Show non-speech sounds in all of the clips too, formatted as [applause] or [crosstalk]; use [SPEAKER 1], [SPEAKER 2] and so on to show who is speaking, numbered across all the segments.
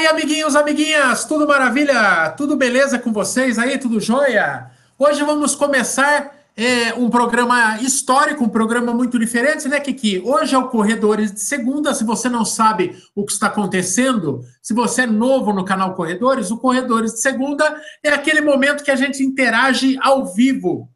[SPEAKER 1] aí, amiguinhos, amiguinhas, tudo maravilha? Tudo beleza com vocês aí? Tudo jóia? Hoje vamos começar é, um programa histórico, um programa muito diferente, né, Kiki? Hoje é o Corredores de Segunda. Se você não sabe o que está acontecendo, se você é novo no canal Corredores, o Corredores de Segunda é aquele momento que a gente interage ao vivo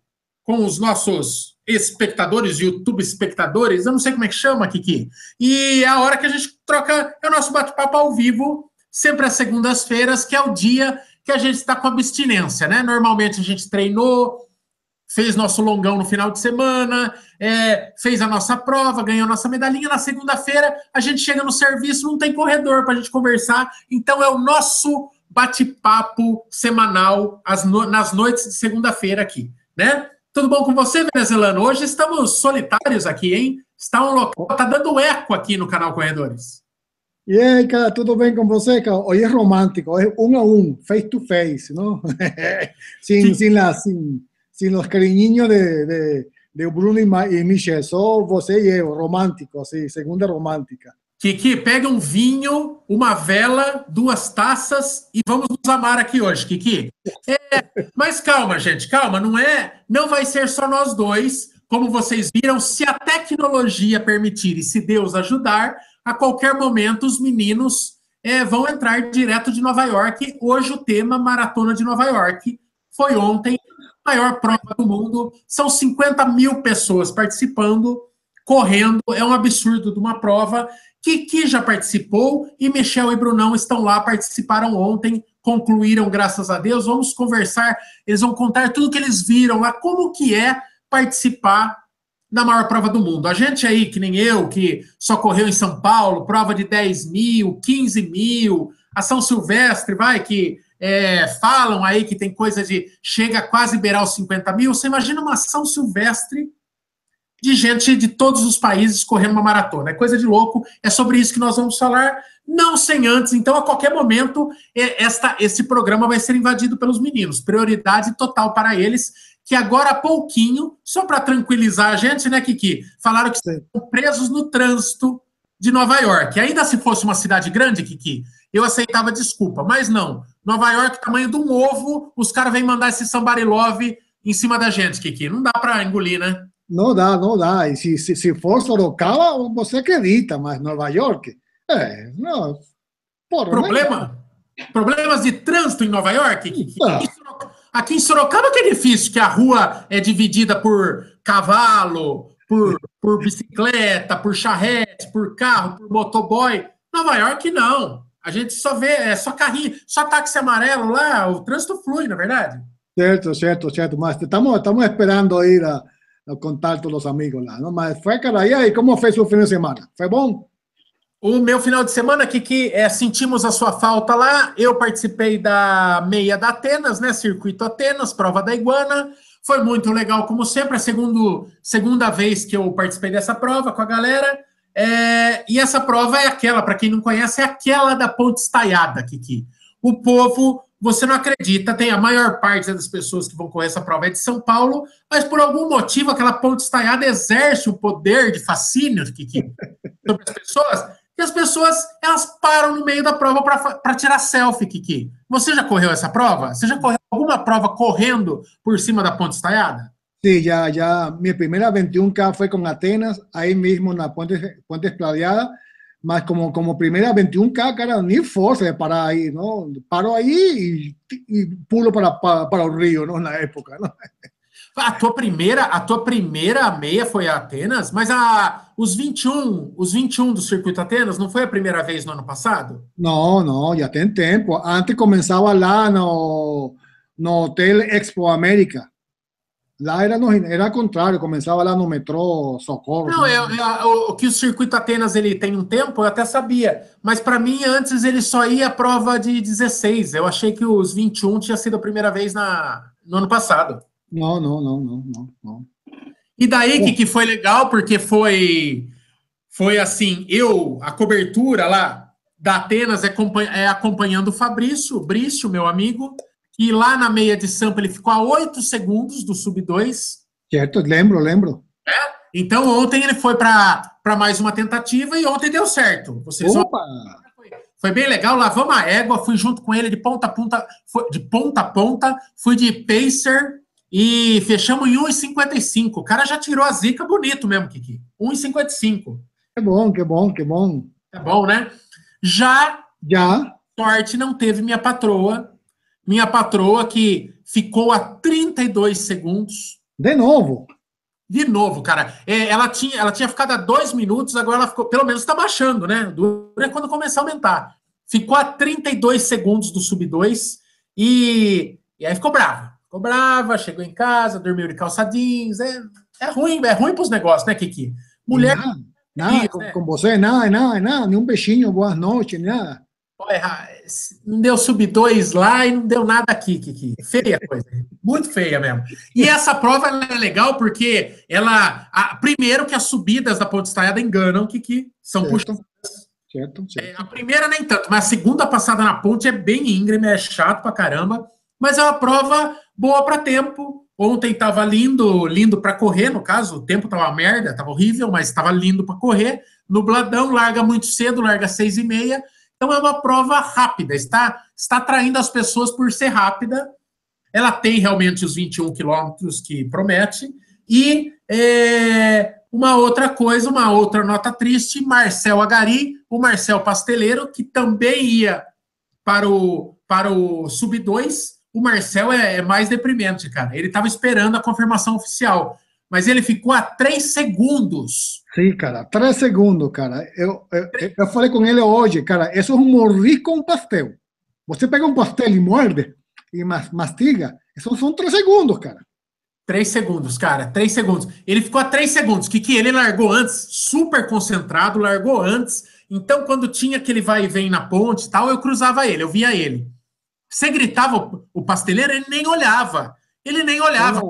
[SPEAKER 1] com os nossos espectadores, YouTube espectadores, eu não sei como é que chama, Kiki. E é a hora que a gente troca é o nosso bate-papo ao vivo, sempre às segundas-feiras, que é o dia que a gente está com abstinência, né? Normalmente a gente treinou, fez nosso longão no final de semana, é, fez a nossa prova, ganhou nossa medalhinha. Na segunda-feira a gente chega no serviço, não tem corredor para a gente conversar, então é o nosso bate-papo semanal no, nas noites de segunda-feira aqui, né? Tudo bom com você, venezuelano? Hoje estamos solitários aqui, hein? Está um local, tá dando eco aqui no canal Corredores.
[SPEAKER 2] E aí, cara, tudo bem com você, cara? Hoje é romântico, é um a um, face to face, não? sem, sem, la, sem, sem os cariñinhos de, de, de Bruno e Michel, só você e eu, romântico, assim, segunda romântica.
[SPEAKER 1] Kiki, pega um vinho, uma vela, duas taças e vamos nos amar aqui hoje, Kiki. É, mas calma, gente, calma, não é, não vai ser só nós dois. Como vocês viram, se a tecnologia permitir e se Deus ajudar, a qualquer momento os meninos é, vão entrar direto de Nova York. Hoje o tema Maratona de Nova York foi ontem, maior prova do mundo. São 50 mil pessoas participando, correndo. É um absurdo de uma prova. Kiki já participou e Michel e Brunão estão lá, participaram ontem, concluíram, graças a Deus. Vamos conversar, eles vão contar tudo que eles viram lá, como que é participar da maior prova do mundo. A gente aí, que nem eu, que só correu em São Paulo, prova de 10 mil, 15 mil, a São Silvestre, vai, que é, falam aí que tem coisa de chega a quase beirar os 50 mil. Você imagina uma São Silvestre de gente de todos os países correndo uma maratona. É coisa de louco. É sobre isso que nós vamos falar, não sem antes. Então, a qualquer momento, esta, esse programa vai ser invadido pelos meninos. Prioridade total para eles, que agora há pouquinho, só para tranquilizar a gente, né, Kiki? Falaram que estão presos no trânsito de Nova York. Ainda se fosse uma cidade grande, Kiki, eu aceitava desculpa, mas não. Nova York, tamanho de um ovo, os caras vêm mandar esse sambarilove em cima da gente, Kiki. Não dá para engolir, né?
[SPEAKER 2] Não dá, não dá. E se, se, se for Sorocaba, você acredita, mas Nova York, é, não.
[SPEAKER 1] Porra, Problema? Mas... Problemas de trânsito em Nova York? Ah. Aqui em Sorocaba que é difícil, que a rua é dividida por cavalo, por, por bicicleta, por charrete, por carro, por motoboy. Nova York, não. A gente só vê, é só carrinho, só táxi amarelo lá, o trânsito flui, na verdade.
[SPEAKER 2] Certo, certo, certo. Mas estamos, estamos esperando ir a contar todos os amigos lá. Não? Mas foi, cara, e aí, como foi seu fim de semana? Foi bom?
[SPEAKER 1] O meu final de semana aqui, que é, sentimos a sua falta lá, eu participei da meia da Atenas, né? Circuito Atenas, prova da Iguana. Foi muito legal, como sempre, a segundo, segunda vez que eu participei dessa prova com a galera. É, e essa prova é aquela, para quem não conhece, é aquela da Ponte Estaiada, Kiki. O povo você não acredita, tem a maior parte das pessoas que vão correr essa prova é de São Paulo, mas por algum motivo aquela ponte estaiada exerce o poder de fascínio que, [laughs] sobre as pessoas, e as pessoas elas param no meio da prova para tirar selfie, Kiki. Você já correu essa prova? Você já correu alguma prova correndo por cima da ponte estaiada?
[SPEAKER 2] Sim, já, já. Minha primeira 21K foi com Atenas, aí mesmo na ponte, ponte estaiada mas como, como primera 21K, cara, ni força de parar aí, não? Paro aí e, e pulo para, para, para, o Rio, não? Na época, não?
[SPEAKER 1] A tua primeira, a tua primeira meia foi a Atenas, mas a, os 21, os 21 do circuito Atenas não foi a primeira vez no ano passado?
[SPEAKER 2] Não, não, já tem tempo. Antes começava lá no, no Hotel Expo América. Lá era, no, era contrário, começava lá no metrô Socorro.
[SPEAKER 1] Não, é, é, o que o circuito Atenas ele tem um tempo, eu até sabia. Mas para mim, antes ele só ia a prova de 16. Eu achei que os 21 tinha sido a primeira vez na, no ano passado.
[SPEAKER 2] Não, não, não, não, não. não.
[SPEAKER 1] E daí que, que foi legal, porque foi, foi assim, eu, a cobertura lá da Atenas é, é acompanhando o Fabrício, o Brício, meu amigo, e lá na meia de Sampa ele ficou a 8 segundos do sub-2.
[SPEAKER 2] Certo, lembro, lembro.
[SPEAKER 1] É? Então ontem ele foi para mais uma tentativa e ontem deu certo. Vocês
[SPEAKER 2] Opa!
[SPEAKER 1] Foi bem legal, lavamos a égua, fui junto com ele de ponta a ponta, de ponta a ponta, fui de pacer e fechamos em 1,55. O cara já tirou a zica bonito mesmo, Kiki. 1,55.
[SPEAKER 2] Que bom, que bom, que bom.
[SPEAKER 1] É bom, né? Já,
[SPEAKER 2] já,
[SPEAKER 1] sorte não teve minha patroa. Minha patroa que ficou a 32 segundos.
[SPEAKER 2] De novo.
[SPEAKER 1] De novo, cara. É, ela, tinha, ela tinha ficado a dois minutos, agora ela ficou, pelo menos está baixando, né? Dura quando começar a aumentar. Ficou a 32 segundos do sub 2 e, e aí ficou brava. Ficou brava, chegou em casa, dormiu de calçadinhos. É, é ruim, é ruim para os negócios, né, Kiki?
[SPEAKER 2] Mulher. Nada, nada com, né? com, você, nada, nada, nada, nenhum beijinho, boa noite, nada.
[SPEAKER 1] Não deu sub 2 lá e não deu nada aqui, Kiki. Feia coisa. Muito feia mesmo. E essa prova é legal porque ela. A, primeiro que as subidas da ponte estaiada enganam, Kiki. São certo. puxadas. Certo, certo. É, a primeira nem tanto, mas a segunda passada na ponte é bem íngreme, é chato pra caramba. Mas é uma prova boa para tempo. Ontem estava lindo, lindo para correr, no caso, o tempo estava merda, estava horrível, mas estava lindo para correr. Nubladão, larga muito cedo, larga seis e meia. Então é uma prova rápida, está, está atraindo as pessoas por ser rápida. Ela tem realmente os 21 quilômetros que promete. E é, uma outra coisa, uma outra nota triste, Marcel Agari, o Marcel Pasteleiro, que também ia para o, para o Sub-2. O Marcel é, é mais deprimente, cara. Ele estava esperando a confirmação oficial mas ele ficou a três segundos.
[SPEAKER 2] Sim, cara, três segundos, cara. Eu, eu, eu falei com ele hoje, cara, isso é um morri com pastel. Você pega um pastel e morde e mastiga, isso são três segundos, cara.
[SPEAKER 1] Três segundos, cara, três segundos. Ele ficou a três segundos, que, que ele largou antes, super concentrado, largou antes. Então, quando tinha aquele vai e vem na ponte e tal, eu cruzava ele, eu via ele. Você gritava o pasteleiro, ele nem olhava. Ele nem olhava.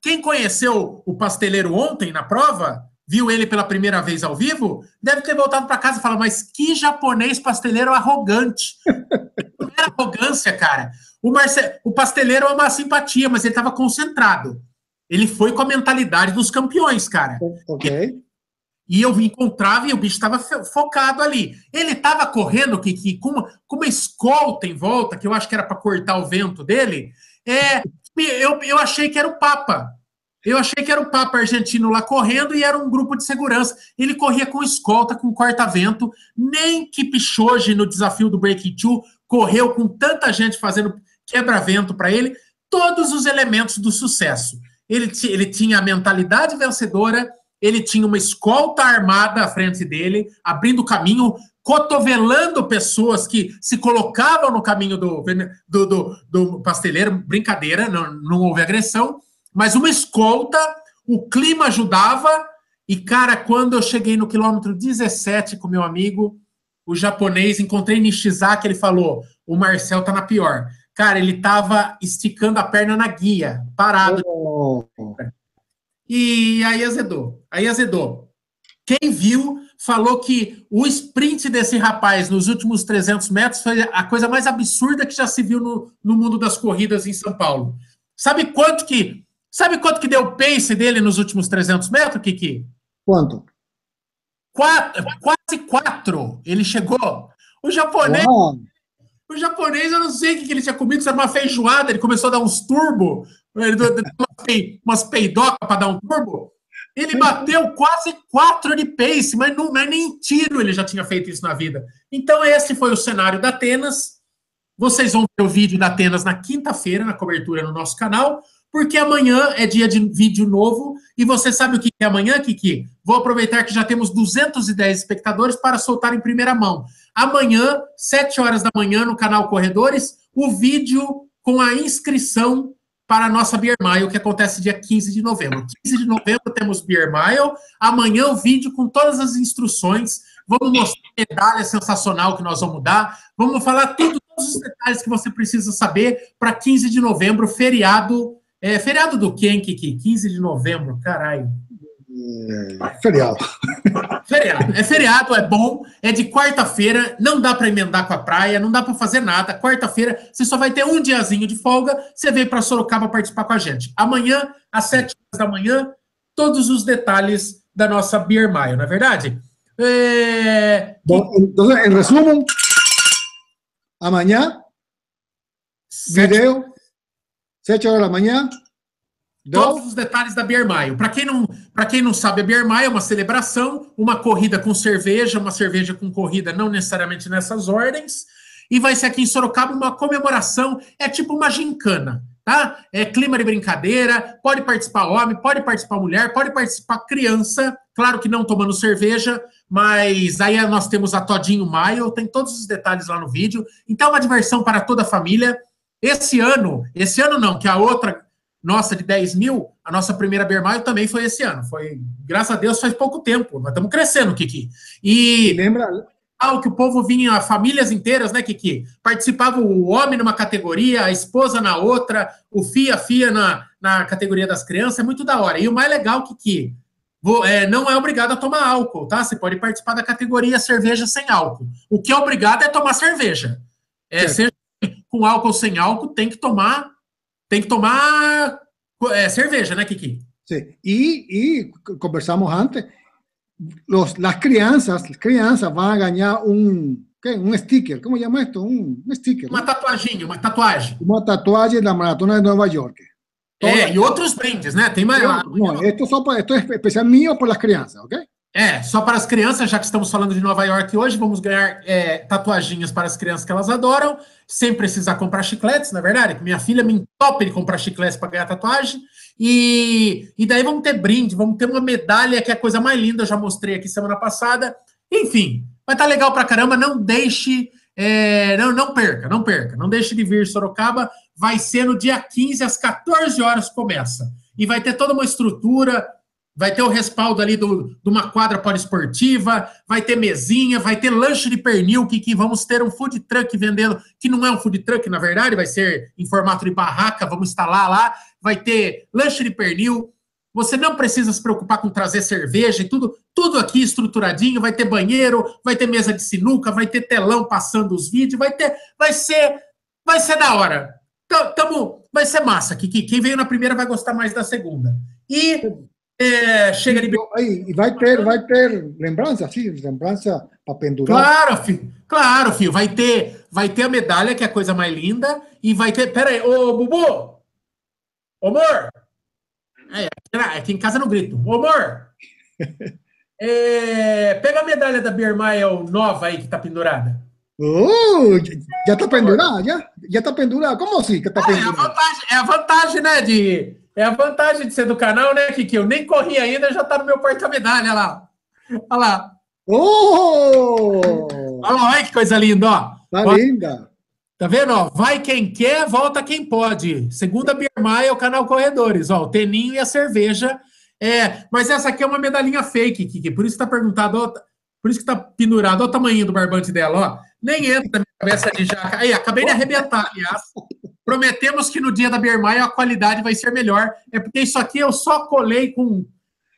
[SPEAKER 1] Quem conheceu o pasteleiro ontem na prova, viu ele pela primeira vez ao vivo, deve ter voltado para casa e falado: Mas que japonês pasteleiro arrogante. [laughs] Não era arrogância, cara. O, Marce... o pasteleiro é uma simpatia, mas ele estava concentrado. Ele foi com a mentalidade dos campeões, cara.
[SPEAKER 2] Ok.
[SPEAKER 1] E eu encontrava e o bicho estava focado ali. Ele estava correndo que, que, com, uma, com uma escolta em volta, que eu acho que era para cortar o vento dele. É, eu, eu achei que era o Papa. Eu achei que era o Papa argentino lá correndo e era um grupo de segurança. Ele corria com escolta, com corta-vento. Nem que Pichoge, no desafio do Breaking Two, correu com tanta gente fazendo quebra-vento para ele. Todos os elementos do sucesso. Ele, ele tinha a mentalidade vencedora, ele tinha uma escolta armada à frente dele, abrindo caminho, cotovelando pessoas que se colocavam no caminho do, do, do, do pasteleiro. Brincadeira, não, não houve agressão, mas uma escolta, o clima ajudava. E, cara, quando eu cheguei no quilômetro 17 com meu amigo, o japonês, encontrei Nishizaki, ele falou: o Marcel tá na pior. Cara, ele tava esticando a perna na guia, parado. Oh. E aí azedou. Aí azedou. Quem viu falou que o sprint desse rapaz nos últimos 300 metros foi a coisa mais absurda que já se viu no, no mundo das corridas em São Paulo. Sabe quanto que sabe quanto que deu o pace dele nos últimos 300 metros, Kiki?
[SPEAKER 2] Quanto?
[SPEAKER 1] Quatro, quase quatro. Ele chegou. O japonês, Uau. O japonês, eu não sei o que ele tinha comido, se era uma feijoada, ele começou a dar uns turbo, ele deu umas peidocas para dar um turbo. Ele bateu quase quatro de pace, mas não, é nem tiro ele já tinha feito isso na vida. Então, esse foi o cenário da Atenas. Vocês vão ver o vídeo da Atenas na quinta-feira, na cobertura no nosso canal, porque amanhã é dia de vídeo novo. E você sabe o que é amanhã, Kiki? Vou aproveitar que já temos 210 espectadores para soltar em primeira mão. Amanhã, 7 horas da manhã, no canal Corredores, o vídeo com a inscrição para a nossa Beer Mile, que acontece dia 15 de novembro. 15 de novembro temos Beer Mile. Amanhã o vídeo com todas as instruções. Vamos mostrar a medalha sensacional que nós vamos dar. Vamos falar tudo, todos os detalhes que você precisa saber para 15 de novembro, feriado. É, feriado do quem, Kiki? 15 de novembro, caralho.
[SPEAKER 2] É, feriado.
[SPEAKER 1] Feriado. É feriado, é bom, é de quarta-feira, não dá para emendar com a praia, não dá para fazer nada. Quarta-feira, você só vai ter um diazinho de folga, você veio para Sorocaba participar com a gente. Amanhã, às sete horas da manhã, todos os detalhes da nossa Beer Mile, não é verdade?
[SPEAKER 2] É... Bom, então, em resumo, amanhã, vídeo, 7 horas da manhã.
[SPEAKER 1] Todos os detalhes da Beer Mile. Para quem, não, quem não sabe, a Beer Mile é uma celebração, uma corrida com cerveja, uma cerveja com corrida, não necessariamente nessas ordens. E vai ser aqui em Sorocaba uma comemoração, é tipo uma gincana, tá? É clima de brincadeira, pode participar homem, pode participar mulher, pode participar criança, claro que não tomando cerveja, mas aí nós temos a Todinho Mile, tem todos os detalhes lá no vídeo. Então é uma diversão para toda a família. Esse ano, esse ano não, que a outra nossa de 10 mil, a nossa primeira Bermaio também foi esse ano. Foi, graças a Deus, faz pouco tempo. Nós estamos crescendo, Kiki. E lembra ah, que o povo vinha, famílias inteiras, né, Kiki? Participava o homem numa categoria, a esposa na outra, o FIA, FIA na, na categoria das crianças, é muito da hora. E o mais legal, Kiki, vou, é, não é obrigado a tomar álcool, tá? Você pode participar da categoria cerveja sem álcool. O que é obrigado é tomar cerveja. É, seja com álcool ou sem álcool, tem que tomar tem que tomar é, cerveja, né, Kiki?
[SPEAKER 2] Sim. E, e conversamos antes, los, las crianças, las crianças vão ganhar um, um sticker, como chama isso? Um, um sticker.
[SPEAKER 1] Uma né? tatuagem, uma tatuagem.
[SPEAKER 2] Uma tatuagem da Maratona de Nova York.
[SPEAKER 1] É, e outros brindes, né? Tem mais.
[SPEAKER 2] Não, esto, só para, esto é especial mío para as crianças, ok?
[SPEAKER 1] É, só para as crianças, já que estamos falando de Nova York hoje, vamos ganhar é, tatuaginhas para as crianças que elas adoram, sem precisar comprar chicletes, na é verdade, minha filha me entope de comprar chicletes para ganhar tatuagem. E, e daí vamos ter brinde, vamos ter uma medalha, que é a coisa mais linda, eu já mostrei aqui semana passada. Enfim, vai estar tá legal para caramba, não deixe, é, não, não perca, não perca, não deixe de vir Sorocaba, vai ser no dia 15, às 14 horas começa. E vai ter toda uma estrutura, vai ter o respaldo ali do, de uma quadra poliesportiva, vai ter mesinha, vai ter lanche de pernil, que, que vamos ter um food truck vendendo, que não é um food truck, na verdade, vai ser em formato de barraca, vamos instalar lá, vai ter lanche de pernil, você não precisa se preocupar com trazer cerveja e tudo, tudo aqui estruturadinho, vai ter banheiro, vai ter mesa de sinuca, vai ter telão passando os vídeos, vai ter, vai ser, vai ser da hora. Tamo, vai ser massa, que quem veio na primeira vai gostar mais da segunda. E é, chega de.
[SPEAKER 2] E vai ter, vai ter lembrança, sim, lembrança para pendurar.
[SPEAKER 1] Claro, filho. Claro, filho. Vai ter, vai ter a medalha, que é a coisa mais linda, e vai ter. Pera aí, ô Bubu! Ô, amor! É, aqui em casa não grito. Ô, amor! [laughs] é, pega a medalha da Biermael nova aí que tá pendurada.
[SPEAKER 2] Oh, já tá pendurada? Já, já tá pendurada? Como assim que tá pendurada?
[SPEAKER 1] É, é a vantagem, é a vantagem, né, de é a vantagem de ser do canal, né, Kiki? Eu nem corri ainda, já tá no meu porta-medalha lá. Olha lá.
[SPEAKER 2] Oh!
[SPEAKER 1] Olha lá, olha que coisa linda, ó.
[SPEAKER 2] Tá ó, linda.
[SPEAKER 1] Tá vendo, ó? Vai quem quer, volta quem pode. Segunda Birmaia é o canal Corredores, ó. O teninho e a cerveja. É, mas essa aqui é uma medalhinha fake, Kiki. Por isso que tá perguntado, ó, por isso que tá pendurado. Olha o tamanho do barbante dela, ó. Nem entra na minha cabeça de jaca. Aí, acabei de arrebentar, aliás. Prometemos que no dia da Bermaia a qualidade vai ser melhor. É porque isso aqui eu só colei com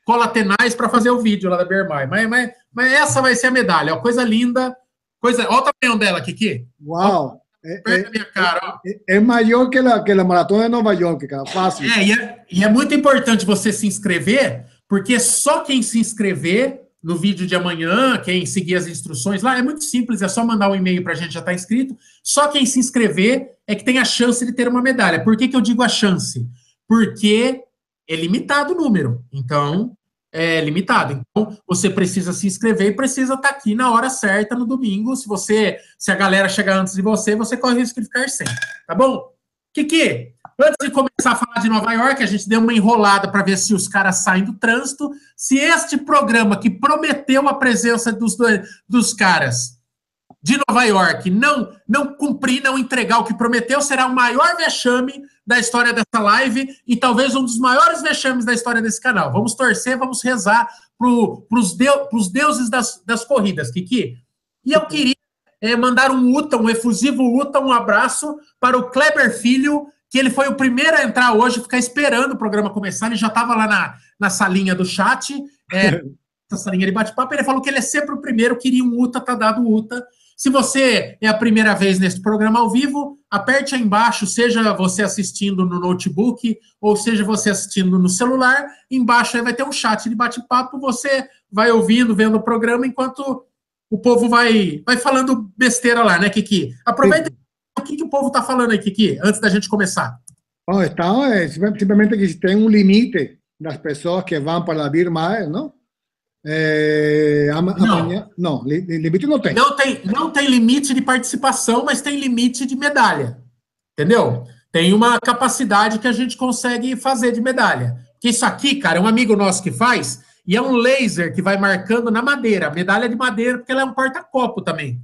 [SPEAKER 1] cola tenaz para fazer o vídeo lá da Bermaia. Mas, mas, mas, essa vai ser a medalha. Ó, coisa linda. Coisa... Olha o tamanho dela, Kiki.
[SPEAKER 2] Uau! É, é, minha cara, é, é, maior que a, que a maratona de Nova York, cara. Fácil.
[SPEAKER 1] É e, é, e é muito importante você se inscrever, porque só quem se inscrever no vídeo de amanhã, quem seguir as instruções lá, é muito simples, é só mandar um e-mail para a gente já está inscrito. Só quem se inscrever é que tem a chance de ter uma medalha. Por que, que eu digo a chance? Porque é limitado o número. Então, é limitado. Então, você precisa se inscrever e precisa estar tá aqui na hora certa no domingo. Se você, se a galera chegar antes de você, você corre o risco de ficar sem. Tá bom? Kiki, Antes de começar a falar de Nova York, a gente deu uma enrolada para ver se os caras saem do trânsito. Se este programa que prometeu a presença dos, dos caras de Nova York não, não cumprir, não entregar o que prometeu, será o maior vexame da história dessa live e talvez um dos maiores vexames da história desse canal. Vamos torcer, vamos rezar para os deu, deuses das, das corridas, Kiki. E eu queria é, mandar um UTA, um efusivo UTA, um abraço para o Kleber Filho, que ele foi o primeiro a entrar hoje, ficar esperando o programa começar, ele já estava lá na, na salinha do chat, é, [laughs] essa salinha de bate-papo, ele falou que ele é sempre o primeiro, queria um UTA, tá dado UTA. Se você é a primeira vez nesse programa ao vivo, aperte aí embaixo, seja você assistindo no notebook ou seja você assistindo no celular, embaixo aí vai ter um chat de bate-papo, você vai ouvindo, vendo o programa enquanto o povo vai, vai falando besteira lá, né, Kiki? Aproveita o que, que o povo está falando aí, Kiki, antes da gente começar.
[SPEAKER 2] Bom, então, é, simplesmente que tem um limite das pessoas que vão para vir mais, não? É, amanhã, não. não, limite não tem.
[SPEAKER 1] Não tem. Não tem limite de participação, mas tem limite de medalha. Entendeu? Tem uma capacidade que a gente consegue fazer de medalha. Que isso aqui, cara, é um amigo nosso que faz, e é um laser que vai marcando na madeira, medalha de madeira, porque ela é um porta-copo também.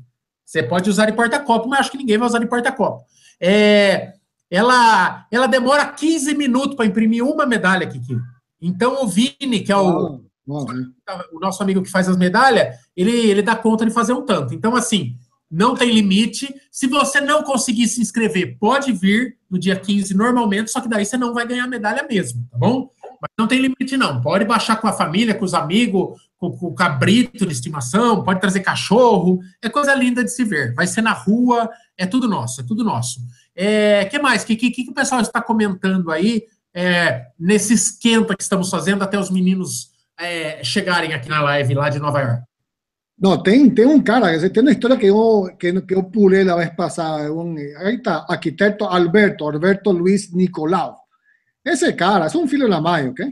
[SPEAKER 1] Você pode usar de porta-copo, mas acho que ninguém vai usar de porta-copo. É, ela, ela demora 15 minutos para imprimir uma medalha, Kiki. Então o Vini, que é o, o nosso amigo que faz as medalhas, ele, ele dá conta de fazer um tanto. Então, assim, não tem limite. Se você não conseguir se inscrever, pode vir no dia 15 normalmente, só que daí você não vai ganhar medalha mesmo, tá bom? Mas não tem limite, não. Pode baixar com a família, com os amigos, com, com o cabrito de estimação, pode trazer cachorro. É coisa linda de se ver. Vai ser na rua, é tudo nosso, é tudo nosso. É, que mais? O que, que, que o pessoal está comentando aí é, nesse esquenta que estamos fazendo até os meninos é, chegarem aqui na live lá de Nova York?
[SPEAKER 2] Não, tem, tem um cara, tem uma história que eu, que, que eu pulei a vez passada. Um, aí está, arquiteto Alberto, Alberto Luiz Nicolau. Esse cara é um filho da mãe, ok?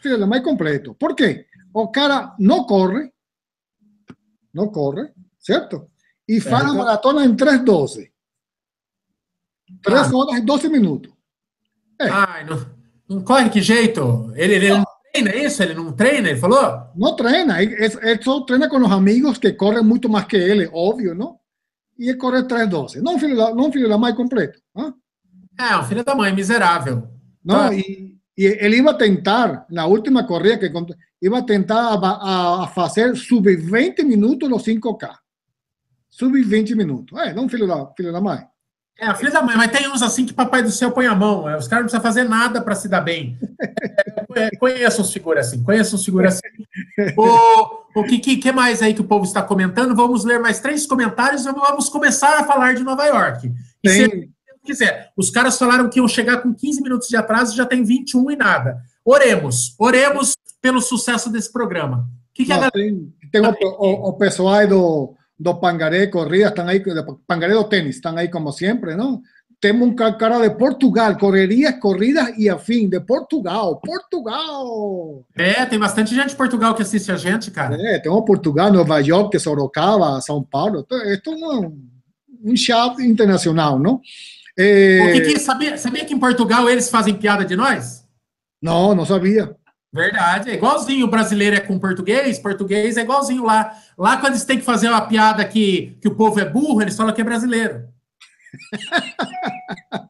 [SPEAKER 2] Filho da mãe completo. Por quê? O cara não corre, não corre, certo? E faz a maratona em 3.12. 3 ah. horas e 12 minutos.
[SPEAKER 1] É. Ai, não, não corre que jeito? Ele, ele não treina isso? Ele não treina? Ele falou?
[SPEAKER 2] Não treina. Ele, ele só treina com os amigos que correm muito mais que ele, óbvio, não? E ele corre 3,12. Não filho da, não filho da mãe completo. Hein?
[SPEAKER 1] É, um filho da mãe, miserável.
[SPEAKER 2] Não, tá. e, e, ele ia tentar, na última corrida que ia tentar a, a, a fazer sub 20 minutos no 5K. Sub 20 minutos. É, não filho da, filho da mãe.
[SPEAKER 1] É, filho da mãe, mas tem uns assim que papai do céu põe a mão. É, os caras não precisam fazer nada para se dar bem. [laughs] É, conheço os figuras assim, conheço os figuras assim. O, o que, que, que, mais aí que o povo está comentando? Vamos ler mais três comentários e vamos começar a falar de Nova York. Tem... se quiser. Os caras falaram que iam chegar com 15 minutos de atraso, já tem 21 e nada. Oremos, oremos pelo sucesso desse programa.
[SPEAKER 2] Que que não, a... Tem, tem o, o, o pessoal aí do do Pangaré corrida, están ahí, Pangaré do tenis, están ahí como siempre, ¿no? Tengo un cara de Portugal, correrías, corridas e afim, de Portugal, Portugal!
[SPEAKER 1] É, tem bastante gente de Portugal que assiste a gente, cara.
[SPEAKER 2] É, tem um Portugal, Nova York, Sorocaba, São Paulo, é um, um chat internacional, não?
[SPEAKER 1] É... O que, sabia, sabia que em Portugal eles fazem piada de nós?
[SPEAKER 2] Não, não sabia.
[SPEAKER 1] Verdade, é igualzinho o brasileiro é com português, português é igualzinho lá. Lá, quando eles têm que fazer uma piada que, que o povo é burro, eles falam que é brasileiro. [laughs]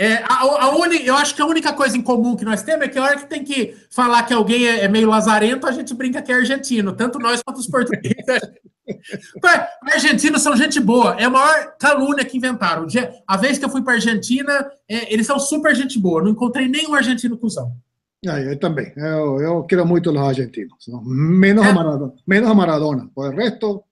[SPEAKER 1] É, a, a uni, eu acho que a única coisa em comum que nós temos é que a hora que tem que falar que alguém é, é meio lazarento, a gente brinca que é argentino, tanto nós quanto os portugueses. [laughs] Argentinos são gente boa, é a maior calúnia que inventaram. A vez que eu fui para Argentina, é, eles são super gente boa, não encontrei nenhum argentino cuzão.
[SPEAKER 2] Ah, eu também. Eu, eu quero muito os argentinos. Menos, é. a Maradona, menos a Maradona. Por resto,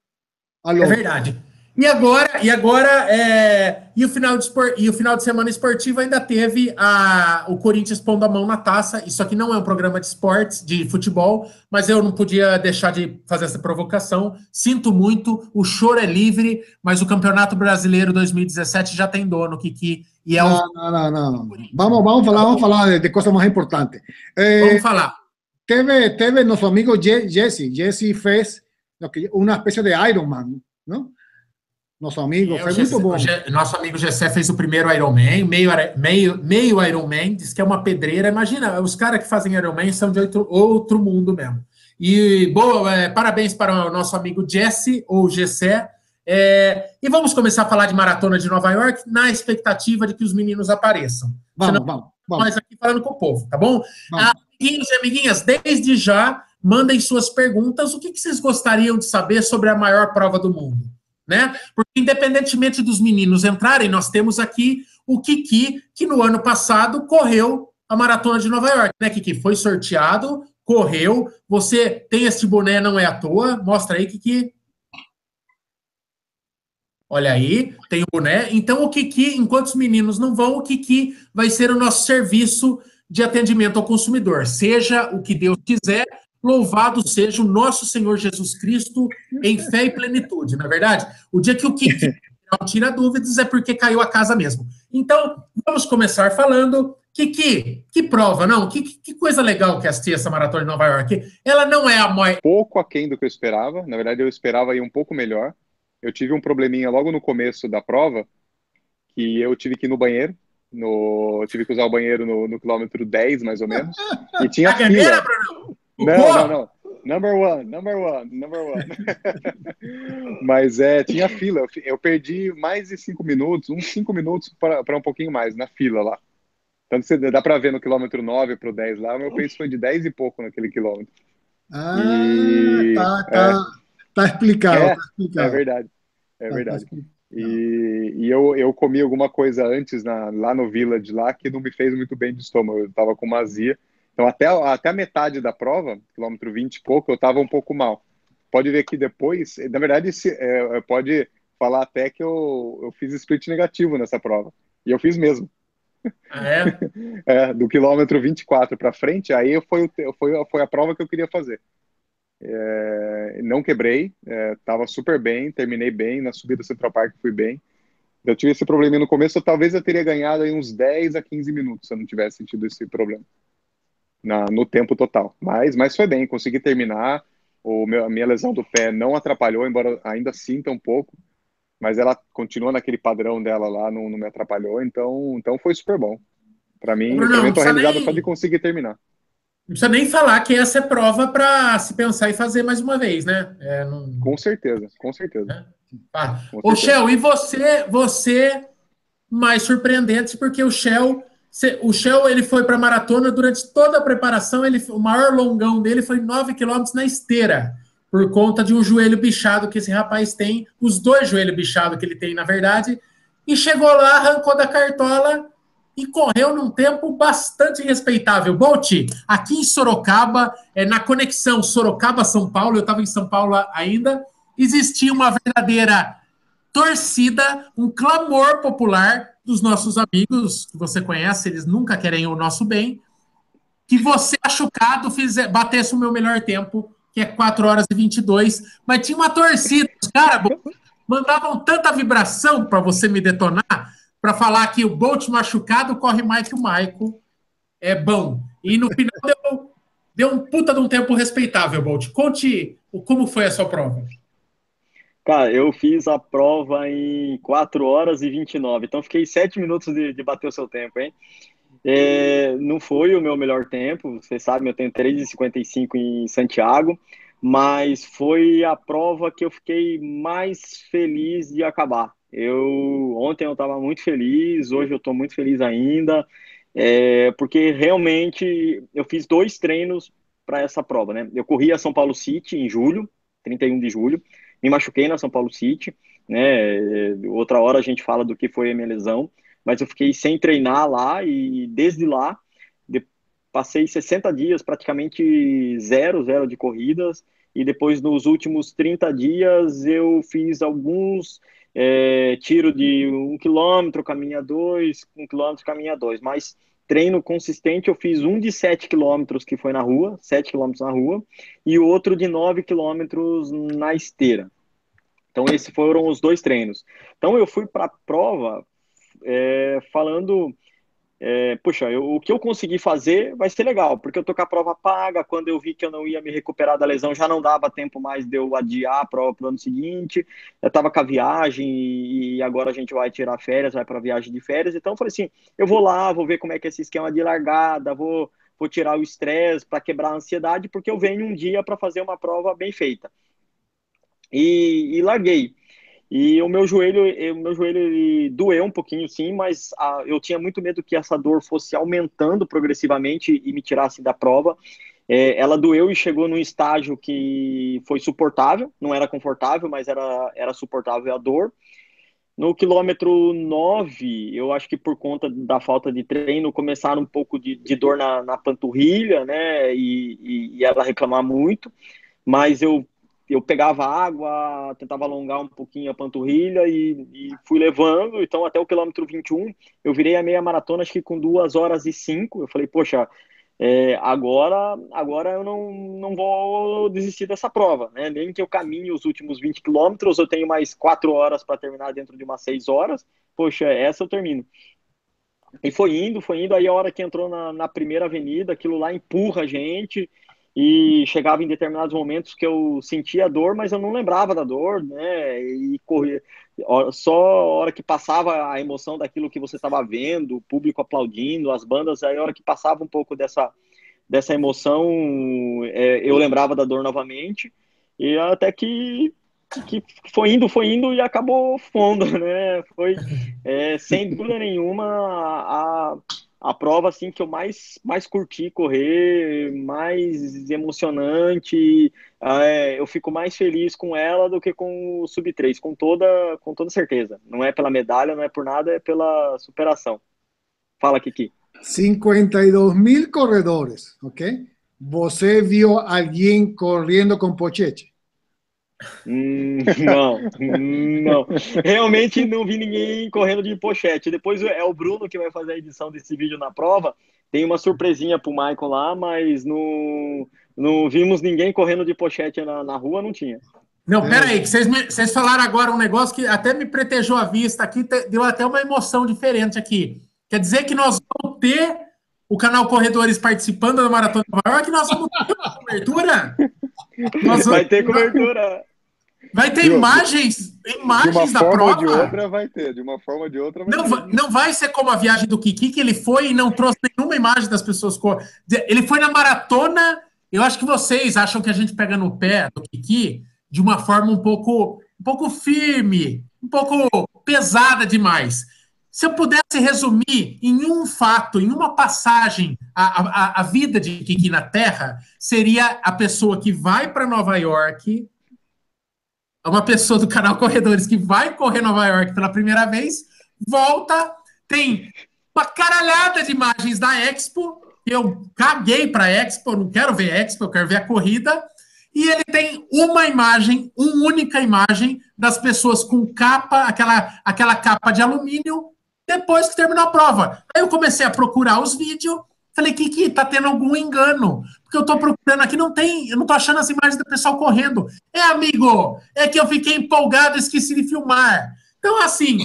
[SPEAKER 1] alô. É verdade. E agora, e agora é, e, o final de espor, e o final de semana esportivo ainda teve a, o Corinthians pondo a mão na taça. Isso aqui não é um programa de esportes, de futebol, mas eu não podia deixar de fazer essa provocação. Sinto muito, o choro é livre, mas o Campeonato Brasileiro 2017 já tem dono, Kiki. E é
[SPEAKER 2] não, não, não, não. Vamos, vamos falar, vamos falar de, coisas mais importantes.
[SPEAKER 1] Eh, vamos falar.
[SPEAKER 2] Teve, teve nosso amigo Jesse. Jesse fez uma espécie de Iron Man, não? Nosso amigo, é, foi muito bom.
[SPEAKER 1] Nosso amigo Gessé fez o primeiro Iron Man, meio, meio, meio Iron Man, diz que é uma pedreira. Imagina, os caras que fazem Iron Man são de outro, outro mundo mesmo. E boa, é, parabéns para o nosso amigo Jesse, ou Gessé. É, e vamos começar a falar de maratona de Nova York na expectativa de que os meninos apareçam.
[SPEAKER 2] Vamos, Senão, vamos, vamos.
[SPEAKER 1] Nós aqui falando com o povo, tá bom? Amiguinhos e amiguinhas, desde já, mandem suas perguntas. O que, que vocês gostariam de saber sobre a maior prova do mundo? Né? Porque independentemente dos meninos entrarem, nós temos aqui o Kiki, que no ano passado correu a maratona de Nova York, né, Kiki? Foi sorteado, correu. Você tem esse boné, não é à toa. Mostra aí, Kiki. Olha aí, tem o boné. Então, o Kiki, enquanto os meninos não vão, o Kiki vai ser o nosso serviço de atendimento ao consumidor. Seja o que Deus quiser, Louvado seja o nosso Senhor Jesus Cristo em fé e plenitude, na é verdade? O dia que o Kiki [laughs] não tira dúvidas é porque caiu a casa mesmo. Então, vamos começar falando. Kiki, que prova, não? Que, que coisa legal que assistir essa maratona de Nova York. Ela não é a maior.
[SPEAKER 3] Pouco aquém do que eu esperava. Na verdade, eu esperava ir um pouco melhor. Eu tive um probleminha logo no começo da prova, que eu tive que ir no banheiro. No, tive que usar o banheiro no, no quilômetro 10, mais ou menos. [laughs] E tinha a fila. Bruno? Não, não, não. Number one, number one, number one. [laughs] Mas é, tinha fila. Eu perdi mais de cinco minutos, uns cinco minutos para um pouquinho mais na fila lá. Tanto que dá para ver no quilômetro 9 para o 10 lá, o meu pace foi de 10 e pouco naquele quilômetro.
[SPEAKER 2] Ah, e, tá, tá, é, tá explicado, é, tá explicado.
[SPEAKER 3] É verdade, é tá, verdade. Tá e, e eu, eu comi alguma coisa antes na, lá no Village lá que não me fez muito bem de estômago. Eu tava com uma azia então, até, até a metade da prova, quilômetro 20 e pouco, eu estava um pouco mal. Pode ver que depois, na verdade, se, é, pode falar até que eu, eu fiz split negativo nessa prova. E eu fiz mesmo.
[SPEAKER 1] Ah, é? [laughs]
[SPEAKER 3] é, do quilômetro 24 para frente, aí foi, foi, foi a prova que eu queria fazer. É, não quebrei, estava é, super bem, terminei bem, na subida Central Park fui bem. Eu tive esse probleminha no começo, talvez eu teria ganhado aí uns 10 a 15 minutos se eu não tivesse tido esse problema na, no tempo total. Mas, mas foi bem, consegui terminar. O meu, a minha lesão do pé não atrapalhou, embora ainda sinta um pouco, mas ela continua naquele padrão dela lá, não, não me atrapalhou, então, então foi super bom. Para mim, Bruno, também tô realizado nem... só de conseguir terminar.
[SPEAKER 1] Não precisa nem falar que essa é prova para se pensar e fazer mais uma vez, né? É,
[SPEAKER 3] não... Com certeza, com certeza.
[SPEAKER 1] É? Ah. Com Ô, Shell, e você, você mais surpreendente, porque o Shell o Shell ele foi para maratona durante toda a preparação. Ele, o maior longão dele foi 9 km na esteira, por conta de um joelho bichado que esse rapaz tem, os dois joelhos bichados que ele tem, na verdade. E chegou lá, arrancou da cartola e correu num tempo bastante respeitável. Bolt, aqui em Sorocaba, é, na conexão Sorocaba-São Paulo, eu estava em São Paulo ainda, existia uma verdadeira torcida, um clamor popular dos nossos amigos que você conhece, eles nunca querem o nosso bem, que você, machucado, fizer, batesse o meu melhor tempo, que é 4 horas e 22, mas tinha uma torcida, os caras mandavam tanta vibração para você me detonar, para falar que o Bolt machucado corre mais que o Maico, é bom. E no final deu, deu um puta de um tempo respeitável, Bolt. Conte como foi a sua prova.
[SPEAKER 4] Cara, eu fiz a prova em 4 horas e 29, então fiquei 7 minutos de, de bater o seu tempo, hein? É, não foi o meu melhor tempo, você sabe, eu tenho 3,55 em Santiago, mas foi a prova que eu fiquei mais feliz de acabar. Eu ontem eu estava muito feliz, hoje eu estou muito feliz ainda, é, porque realmente eu fiz dois treinos para essa prova, né? Eu corri a São Paulo City em julho, 31 de julho, me machuquei na São Paulo City, né? Outra hora a gente fala do que foi a minha lesão, mas eu fiquei sem treinar lá e desde lá de, passei 60 dias praticamente zero, zero de corridas e depois nos últimos 30 dias eu fiz alguns é, tiro de um quilômetro, caminha dois, um quilômetro, caminha dois, mas treino consistente, eu fiz um de 7 quilômetros que foi na rua, 7 quilômetros na rua, e outro de 9 quilômetros na esteira. Então, esses foram os dois treinos. Então, eu fui para a prova é, falando é, puxa, eu, o que eu consegui fazer vai ser legal, porque eu tô com a prova paga, quando eu vi que eu não ia me recuperar da lesão, já não dava tempo mais de eu adiar a prova pro ano seguinte, eu tava com a viagem e agora a gente vai tirar férias, vai para viagem de férias, então eu falei assim, eu vou lá, vou ver como é que é esse esquema de largada, vou, vou tirar o estresse para quebrar a ansiedade, porque eu venho um dia para fazer uma prova bem feita. E, e larguei. E o meu joelho, o meu joelho doeu um pouquinho, sim, mas ah, eu tinha muito medo que essa dor fosse aumentando progressivamente e me tirasse da prova. É, ela doeu e chegou num estágio que foi suportável, não era confortável, mas era, era suportável a dor. No quilômetro 9, eu acho que por conta da falta de treino, começaram um pouco de, de dor na, na panturrilha, né? E, e, e ela reclamar muito mas eu eu pegava água, tentava alongar um pouquinho a panturrilha e, e, fui levando. Então, até o quilômetro 21, eu virei a meia maratona, acho que com duas horas e cinco. Eu falei, poxa, É, agora, agora eu não, não vou desistir dessa prova, né? Nem que eu caminhe os últimos 20 quilômetros, eu tenho mais 4 horas para terminar dentro de umas 6 horas. Poxa, essa eu termino. E foi indo, foi indo. Aí a hora que entrou na, na primeira avenida, aquilo lá empurra a gente e chegava em determinados momentos que eu sentia dor, mas eu não lembrava da dor, né? E corria. Só a hora que passava a emoção daquilo que você estava vendo, o público aplaudindo, as bandas, aí a hora que passava um pouco dessa, dessa emoção, é, eu lembrava da dor novamente. E até que que foi indo, foi indo e acabou fundo, né? Foi, é, sem dúvida nenhuma, a, a prova assim que eu mais, mais curti correr, mais emocionante. É, eu fico mais feliz com ela do que com o sub 3, com toda, com toda certeza. Não é pela medalha, não é por nada, é pela superação. Fala, Kiki.
[SPEAKER 2] 52 mil corredores, ok? Você viu alguém correndo com pochete?
[SPEAKER 4] Hum, não, não. Realmente não vi ninguém correndo de pochete. Depois é o Bruno que vai fazer a edição desse vídeo na prova. Tem uma surpresinha pro Michael lá, mas não, não vimos ninguém correndo de pochete na, na rua, não tinha.
[SPEAKER 1] Não, peraí, que vocês, me, vocês falaram agora um negócio que até me pretejou a vista aqui, deu até uma emoção diferente aqui. Quer dizer que nós vamos ter o canal Corredores participando da Maratona de Nova York, nós vamos ter cobertura? [laughs]
[SPEAKER 4] Nós vai ter cobertura.
[SPEAKER 1] Vai ter de, imagens, imagens da prova.
[SPEAKER 3] De uma forma ou de outra vai ter, de uma forma ou de outra vai
[SPEAKER 1] não,
[SPEAKER 3] ter.
[SPEAKER 1] Não vai ser como a viagem do Kiki, que ele foi e não trouxe nenhuma imagem das pessoas. Ele foi na maratona. Eu acho que vocês acham que a gente pega no pé do Kiki de uma forma um pouco, um pouco firme, um pouco pesada demais. Se eu pudesse resumir em um fato, em uma passagem, a, a, a vida de Kiki na Terra, seria a pessoa que vai para Nova York, uma pessoa do canal Corredores que vai correr Nova York pela primeira vez, volta, tem uma caralhada de imagens da Expo, eu caguei para Expo, não quero ver Expo, eu quero ver a corrida, e ele tem uma imagem, uma única imagem das pessoas com capa, aquela, aquela capa de alumínio, depois que terminou a prova. Aí eu comecei a procurar os vídeos, falei, Kiki, tá tendo algum engano, porque eu tô procurando aqui, não tem, eu não tô achando as imagens do pessoal correndo. É, amigo, é que eu fiquei empolgado e esqueci de filmar. Então, assim,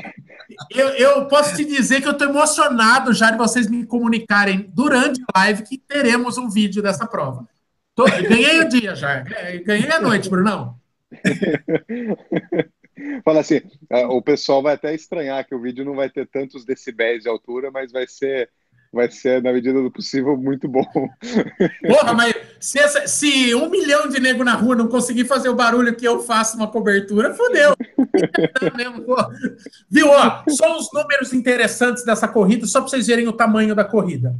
[SPEAKER 1] [laughs] eu, eu, posso te dizer que eu estou emocionado já de vocês me comunicarem durante a live que teremos um vídeo dessa prova. Tô, ganhei o dia já, ganhei a noite, Brunão. [laughs]
[SPEAKER 3] Fala assim, o pessoal vai até estranhar que o vídeo não vai ter tantos decibéis de altura, mas vai ser vai ser, na medida do possível, muito bom. [laughs]
[SPEAKER 1] Porra, mas se, essa, se um milhão de nego na rua não conseguir fazer o barulho que eu faço uma cobertura, fodeu. [laughs] Viu? Ó, só os números interessantes dessa corrida, só para vocês verem o tamanho da corrida.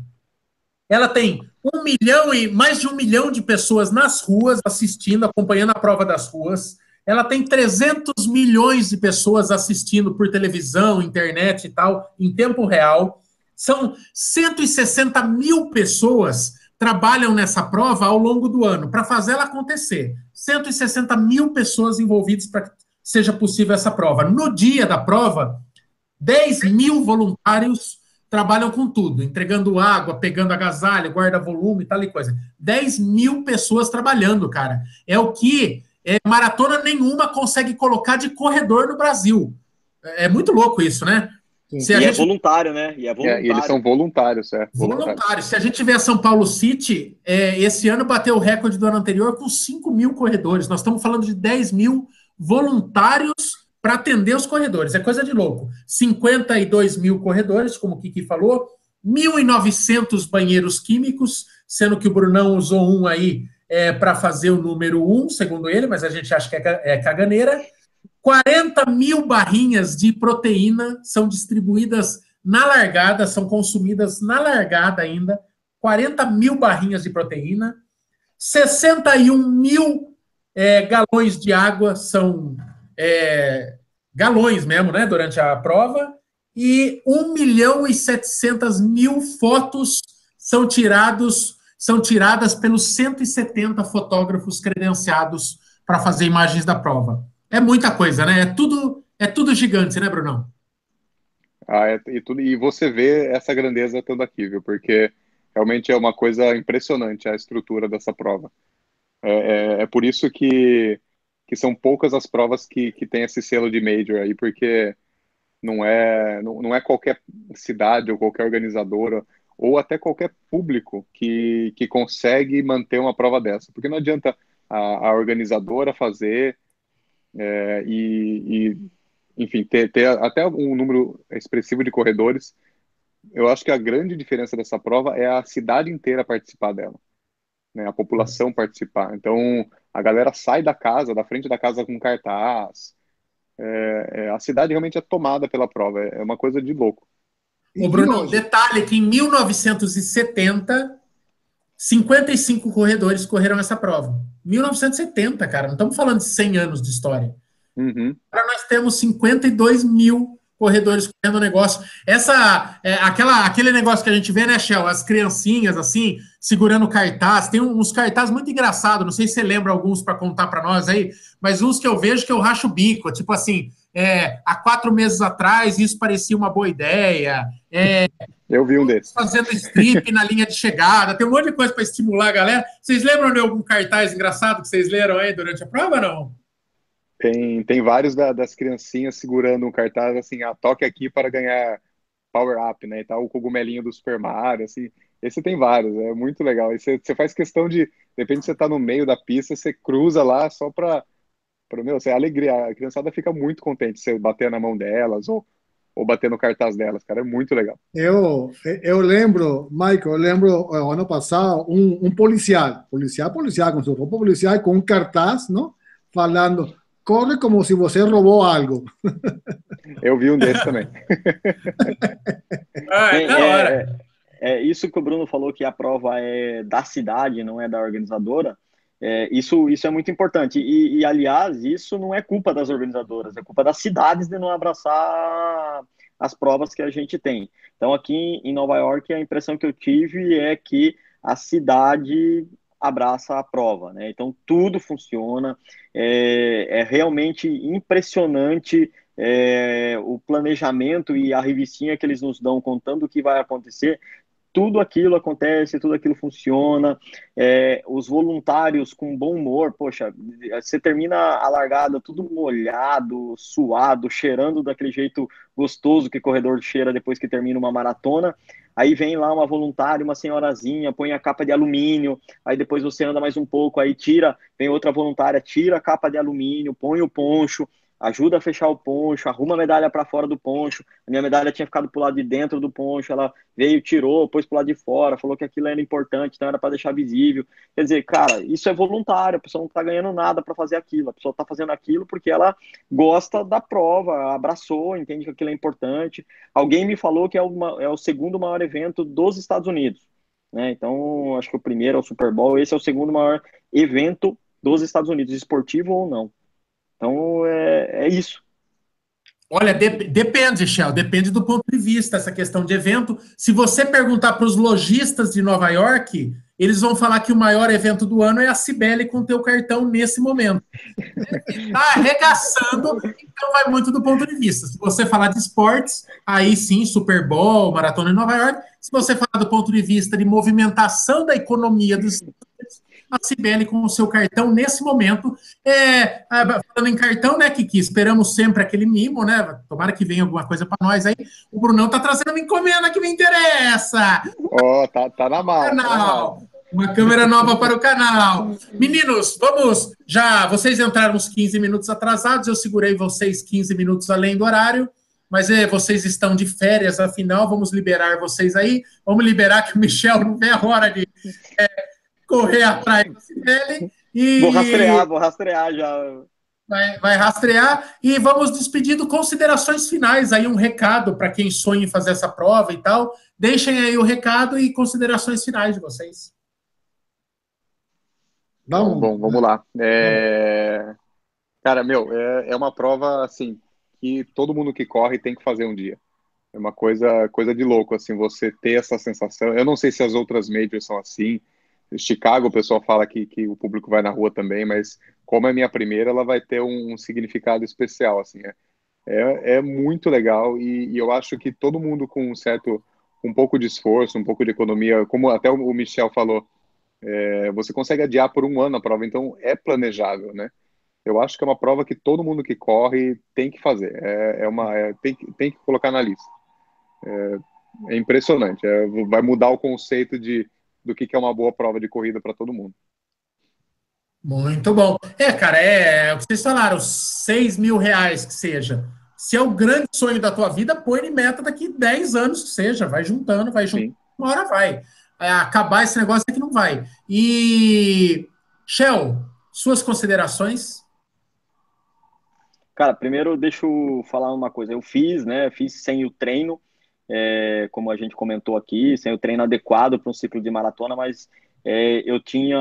[SPEAKER 1] Ela tem um milhão e mais de um milhão de pessoas nas ruas assistindo, acompanhando a prova das ruas. Ela tem 300 milhões de pessoas assistindo por televisão, internet e tal, em tempo real. São 160 mil pessoas trabalham nessa prova ao longo do ano para fazer ela acontecer. 160 mil pessoas envolvidas para que seja possível essa prova. No dia da prova, 10 mil voluntários trabalham com tudo, entregando água, pegando agasalho, guarda-volume, tal e coisa. 10 mil pessoas trabalhando, cara. É o que é, maratona nenhuma consegue colocar de corredor no Brasil. É, é muito louco isso, né?
[SPEAKER 4] Se e é gente... é voluntário, né?
[SPEAKER 3] E, é voluntário. É, e eles são voluntários, é.
[SPEAKER 1] Voluntários. Se a gente tiver São Paulo City, é, esse ano bateu o recorde do ano anterior com 5 mil corredores. Nós estamos falando de 10 mil voluntários para atender os corredores. É coisa de louco. 52 mil corredores, como o Kiki falou, 1.900 banheiros químicos, sendo que o Brunão usou um aí é, para fazer o número um, segundo ele, mas a gente acha que é, é caganeira. 40 mil barrinhas de proteína são distribuídas na largada, são consumidas na largada ainda. 40 mil barrinhas de proteína. 61 mil é, galões de água são é, galões mesmo, né, durante a prova, e 1 milhão e 700 mil fotos são tirados são tiradas pelos 170 fotógrafos credenciados para fazer imagens da prova. É muita coisa, né? É tudo é tudo gigante, né, Brunão?
[SPEAKER 3] Ah, é, e, tudo, e você vê essa grandeza toda aqui, viu? Porque Realmente é uma coisa impressionante a estrutura dessa prova. É, é, é por isso que, que são poucas as provas que, que tem esse selo de major aí, porque não é, não, não é qualquer cidade ou qualquer organizadora ou até qualquer público que, que consegue manter uma prova dessa. Porque não adianta a, a organizadora fazer é, e, e, enfim, ter, ter até um número expressivo de corredores. Eu acho que a grande diferença dessa prova é a cidade inteira participar dela, né? a população participar. Então, a galera sai da casa, da frente da casa com cartaz. É, é, a cidade realmente é tomada pela prova, é, é uma coisa de louco.
[SPEAKER 1] O Bruno, detalhe que em 1970, 55 corredores correram essa prova. 1970, cara, não estamos falando de 100 anos de história.
[SPEAKER 3] Uhum.
[SPEAKER 1] Agora nós temos 52 mil corredores correndo o negócio. Essa, é, aquela, aquele negócio que a gente vê, né, Shell? As criancinhas, assim, segurando cartaz. Tem uns cartazes muito engraçados, não sei se você lembra alguns para contar para nós aí, mas uns que eu vejo que eu racho o bico, tipo assim, é, há quatro meses atrás isso parecia uma boa ideia. É,
[SPEAKER 3] eu vi um desses.
[SPEAKER 1] Fazendo strip na linha de chegada, tem um monte de coisa para estimular a galera. Vocês lembram de algum cartaz engraçado que vocês leram aí durante a prova, não?
[SPEAKER 3] Tem, tem vários da, das criancinhas segurando um cartaz assim, ah, toque aqui para ganhar power up, né? E tal, o cogumelinho do Super Mario, assim. Esse tem vários, é muito legal. E você, você faz questão de, de repente você tá no meio da pista, você cruza lá só para para meu, você é alegria, a criançada fica muito contente você bater na mão delas ou ou bater no cartaz delas, cara, é muito legal.
[SPEAKER 2] Eu, eu lembro, Michael, eu lembro ano passado um, um policial, policial, policial com sua roupa policial com um cartaz, não? Falando corre como se você roubou algo. [laughs]
[SPEAKER 3] Eu vi um desses também.
[SPEAKER 4] ah, é, é, é, isso que o Bruno falou que a prova é da cidade, não é da organizadora. É, isso, isso é muito importante. E, e, aliás, isso não é culpa das organizadoras, é culpa das cidades de não abraçar as provas que a gente tem. Então, aqui em Nova York, a impressão que eu tive é que a cidade abraça a prova, né? Então tudo funciona, é, é realmente impressionante é, o planejamento e a revistinha que eles nos dão contando o que vai acontecer. Tudo aquilo acontece, tudo aquilo funciona. É, os voluntários com bom humor, poxa, você termina a largada tudo molhado, suado, cheirando daquele jeito gostoso que corredor cheira depois que termina uma maratona. Aí vem lá uma voluntária, uma senhorazinha, põe a capa de alumínio, aí depois você anda mais um pouco, aí tira, vem outra voluntária, tira a capa de alumínio, põe o poncho, ajuda a fechar o poncho, arruma a medalha para fora do poncho. A minha medalha tinha ficado para o lado de dentro do poncho, ela veio, tirou, pôs para o lado de fora, falou que aquilo era importante, então era para deixar visível. Quer dizer, cara, isso é voluntário, a pessoa não está ganhando nada para fazer aquilo, a pessoa está fazendo aquilo porque ela gosta da prova, abraçou, entende que aquilo é importante. Alguém me falou que é, uma, é o segundo maior evento dos Estados Unidos. Né? Então, acho que o primeiro é o Super Bowl, esse é o segundo maior evento dos Estados Unidos, esportivo ou não. Então, é, é isso.
[SPEAKER 1] Olha, de, depende, Shell, depende do ponto de vista, essa questão de evento. Se você perguntar para os lojistas de Nova York, eles vão falar que o maior evento do ano é a Cibele com teu cartão nesse momento. Está arregaçando, então vai muito do ponto de vista. Se você falar de esportes, aí sim, Super Bowl, Maratona em Nova York. Se você falar do ponto de vista de movimentação da economia dos a Cibele com o seu cartão nesse momento. É, falando em cartão, né, Kiki? Esperamos sempre aquele mimo, né? Tomara que venha alguma coisa para nós aí. O Brunão tá trazendo uma encomenda que me interessa.
[SPEAKER 3] Ó, oh, tá, tá na mão. Canal.
[SPEAKER 1] Uma câmera nova para o canal. Meninos, vamos. Já vocês entraram uns 15 minutos atrasados, eu segurei vocês 15 minutos além do horário mas é, vocês estão de férias, afinal, vamos liberar vocês aí. Vamos liberar que o Michel não vê a hora de é, correr atrás dele
[SPEAKER 4] e. Vou rastrear, vou rastrear já.
[SPEAKER 1] Vai, vai rastrear e vamos despedindo considerações finais aí, um recado para quem sonha em fazer essa prova e tal. Deixem aí o recado e considerações finais de vocês.
[SPEAKER 3] Vamos, bom, vamos lá. É... Cara, meu, é, é uma prova assim que todo mundo que corre tem que fazer um dia. É uma coisa, coisa de louco, assim, você ter essa sensação. Eu não sei se as outras majors são assim, Chicago, o pessoal fala que, que o público vai na rua também, mas como é minha primeira, ela vai ter um, um significado especial, assim, é, é, é muito legal e, e, eu acho que todo mundo com um certo um pouco de esforço, um pouco de economia, como até o Michel falou, é, você consegue adiar por um ano a prova, então é planejável, né? Eu acho que é uma prova que todo mundo que corre tem que fazer, é, é uma, é, tem, tem que colocar na lista. É, é impressionante, é, vai mudar o conceito de, do que, que é uma boa prova de corrida para todo mundo.
[SPEAKER 1] Muito bom. É, cara, é o que vocês falaram, 6 mil reais que seja. Se é o grande sonho da tua vida, põe em meta daqui 10 anos que seja. Vai juntando, vai juntando. Sim. Uma hora vai. É, acabar esse negócio aqui não vai. E, Shell, suas considerações?
[SPEAKER 4] Cara, primeiro deixa eu falar uma coisa. Eu fiz, né? Fiz sem o treino, é, como a gente comentou aqui, sem o treino adequado para um ciclo de maratona, mas é, eu tinha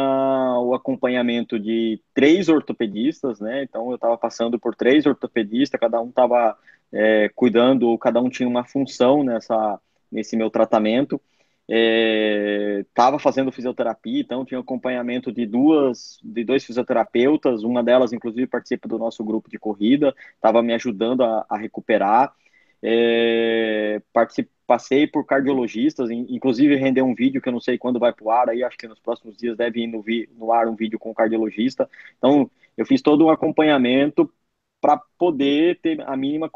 [SPEAKER 4] o acompanhamento de três ortopedistas, né? Então eu estava passando por três ortopedistas, cada um estava é, cuidando, cada um tinha uma função nessa, nesse meu tratamento. Estava é, fazendo fisioterapia, então tinha acompanhamento de duas, de dois fisioterapeutas, uma delas inclusive participa do nosso grupo de corrida, estava me ajudando a, a recuperar. É, passei por cardiologistas, inclusive render um vídeo que eu não sei quando vai para o ar, aí acho que nos próximos dias deve ir no, no ar um vídeo com o cardiologista. Então, eu fiz todo um acompanhamento para poder ter a mínima,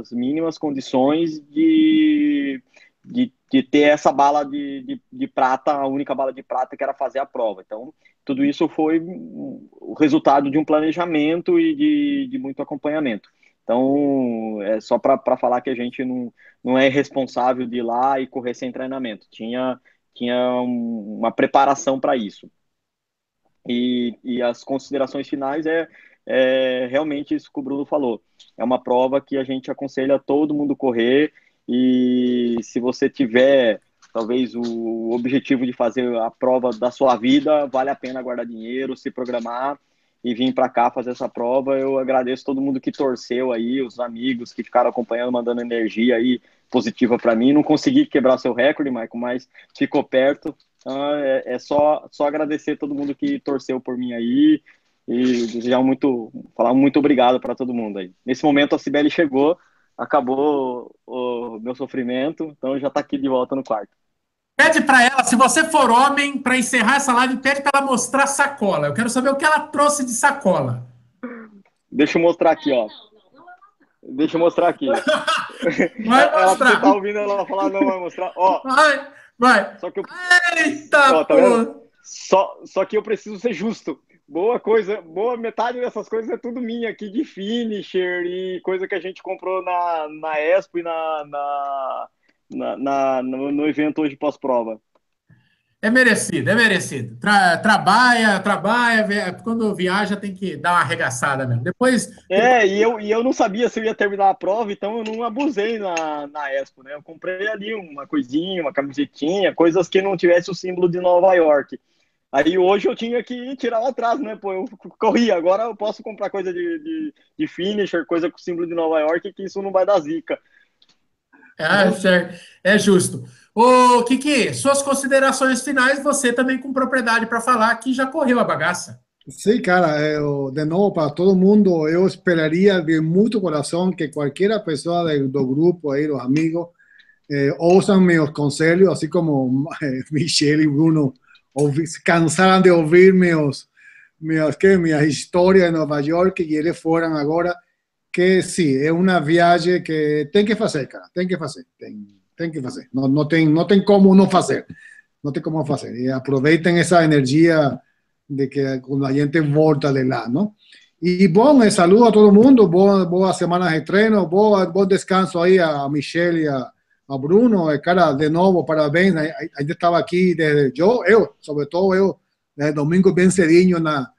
[SPEAKER 4] as mínimas condições de, de, de ter essa bala de, de, de, prata, a única bala de prata que era fazer a prova. Então, tudo isso foi o resultado de um planejamento e de, de muito acompanhamento. Então, é só para falar que a gente não, não é responsável de ir lá e correr sem treinamento. Tinha, tinha um, uma preparação para isso. E, e as considerações finais é, é realmente isso que o Bruno falou. É uma prova que a gente aconselha todo mundo correr e se você tiver talvez o objetivo de fazer a prova da sua vida, vale a pena guardar dinheiro, se programar e vim para cá fazer essa prova. Eu agradeço todo mundo que torceu aí, os amigos que ficaram acompanhando, mandando energia aí positiva para mim. Não consegui quebrar seu recorde, Michael, mas ficou perto. Então, é, é, só, só agradecer todo mundo que torceu por mim aí e desejar muito, falar muito obrigado para todo mundo aí. Nesse momento a Cibele chegou, acabou o meu sofrimento, então já está aqui de volta no quarto.
[SPEAKER 1] Pede para ela, se você for homem, para encerrar essa live, pede para ela mostrar sacola. Eu quero saber o que ela trouxe de sacola.
[SPEAKER 4] Deixa eu mostrar aqui, ó. Deixa eu mostrar aqui.
[SPEAKER 1] Vai [laughs] mostrar.
[SPEAKER 4] Ela tá ouvindo ela falar, não vai mostrar. Ó.
[SPEAKER 1] Vai, vai.
[SPEAKER 4] Só que eu...
[SPEAKER 1] Eita, ó, tá
[SPEAKER 4] Só, só que eu preciso ser justo. Boa coisa, boa metade dessas coisas é tudo minha aqui de finisher e coisa que a gente comprou na, na Expo e na, na na, na no, no, evento hoje pós-prova.
[SPEAKER 1] É merecido, é merecido. Tra, trabalha, trabalha, quando viaja tem que dar uma arregaçada mesmo. Depois.
[SPEAKER 4] É, e eu, e eu não sabia se eu ia terminar a prova, então eu não abusei na, na Expo, né? Eu comprei ali uma coisinha, uma camisetinha, coisas que não tivesse o símbolo de Nova York. Aí hoje eu tinha que tirar lá atrás, né? Pô, eu [laughs] corri, agora eu posso comprar coisa de, de, de finisher, coisa com símbolo de Nova York, que isso não vai dar zica.
[SPEAKER 1] Ah, certo. É justo. Ô, Kiki, suas considerações finais, você também com propriedade para falar que já correu a bagaça.
[SPEAKER 2] Sim, cara, eu, de novo, para todo mundo, eu esperaria de muito coração que qualquer pessoa do, grupo, aí, os amigos, eh, ouçam meus conselhos, assim como eh, [laughs] Michelle e Bruno ouvi, cansaram de ouvir meus, meus, que, minhas histórias de Nova York e eles foram agora que sí, es una viaje que tem que hacer, cara, tem que hacer, tem, tem que hacer. No, no, tem, no tem como no hacer, no tem como hacer. Y aprovechen esa energía de que cuando la gente volta de lá, ¿no? Y bom, saludo a todo el mundo, buenas semanas de treino, buen descanso ahí a Michelle y a, a Bruno, cara, de nuevo, parabéns, ahí estaba aquí desde yo, yo, sobre todo yo, desde domingo bien cedinho na,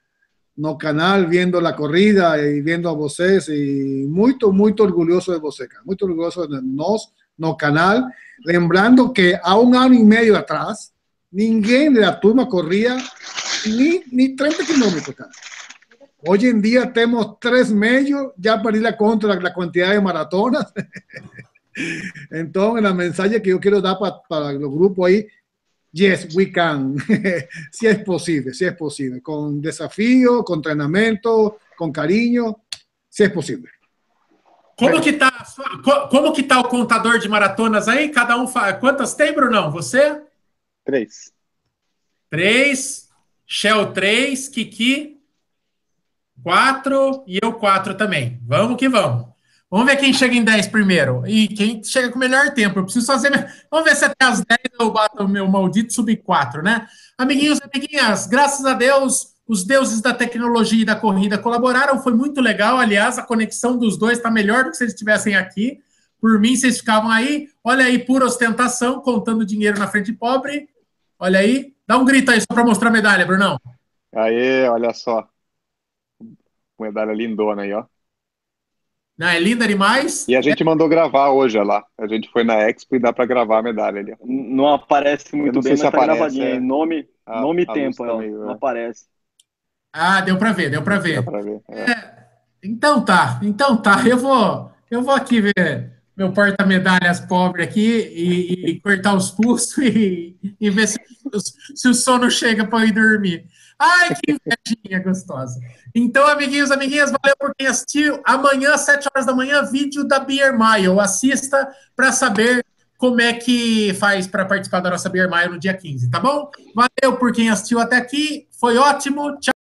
[SPEAKER 2] no canal viendo la corrida y viendo a vocês y muy, muy orgulloso de vocês, muy orgulloso de nos, no canal, lembrando que a un año y medio atrás, ninguém de la turma corría ni, ni 30 kilómetros, Hoy en día tenemos tres medios ya para ir a contra la cantidad de maratonas. [laughs] Entonces, el mensaje que yo quiero dar para, para los grupos ahí, yes, we can. [laughs] si es posible, si es posible. Con desafío, con entrenamiento, con cariño, si es posible.
[SPEAKER 1] Como que tá, como que tá o contador de maratonas aí? Cada um faz. Quantas tem, Brunão? Você?
[SPEAKER 3] Três.
[SPEAKER 1] Três. Shell três. Kiki quatro. E eu quatro também. Vamos que vamos. Vamos ver quem chega em 10 primeiro. E quem chega com o melhor tempo. Eu preciso fazer. Vamos ver se até as 10 eu bato o meu maldito sub 4, né? Amiguinhos amiguinhas, graças a Deus, os deuses da tecnologia e da corrida colaboraram. Foi muito legal. Aliás, a conexão dos dois está melhor do que se eles estivessem aqui. Por mim, vocês ficavam aí. Olha aí, pura ostentação, contando dinheiro na frente de pobre. Olha aí. Dá um grito aí só para mostrar a medalha, Brunão.
[SPEAKER 3] Aê, olha só. Medalha lindona aí, ó.
[SPEAKER 1] Não, é linda demais.
[SPEAKER 3] E a gente mandou gravar hoje lá. A gente foi na Expo e dá para gravar a medalha ali.
[SPEAKER 4] Não aparece muito bem, mas tá aparece, gravadinha. É... Nome, ah, nome e tempo, ela, não é. aparece.
[SPEAKER 1] Ah, deu para ver, deu para ver.
[SPEAKER 3] Deu pra ver é.
[SPEAKER 1] É, então tá, então tá. Eu vou, eu vou aqui ver meu porta-medalhas pobre aqui e, e, cortar os pulsos [laughs] e, e ver se, se o sono chega para ir dormir. Ai, que invejinha gostosa. Então, amiguinhos, amiguinhas, valeu por quem assistiu. Amanhã, às 7 horas da manhã, vídeo da Beer Mile. Assista para saber como é que faz para participar da nossa Beer Mile no dia 15, tá bom? Valeu por quem assistiu até aqui. Foi ótimo. Tchau.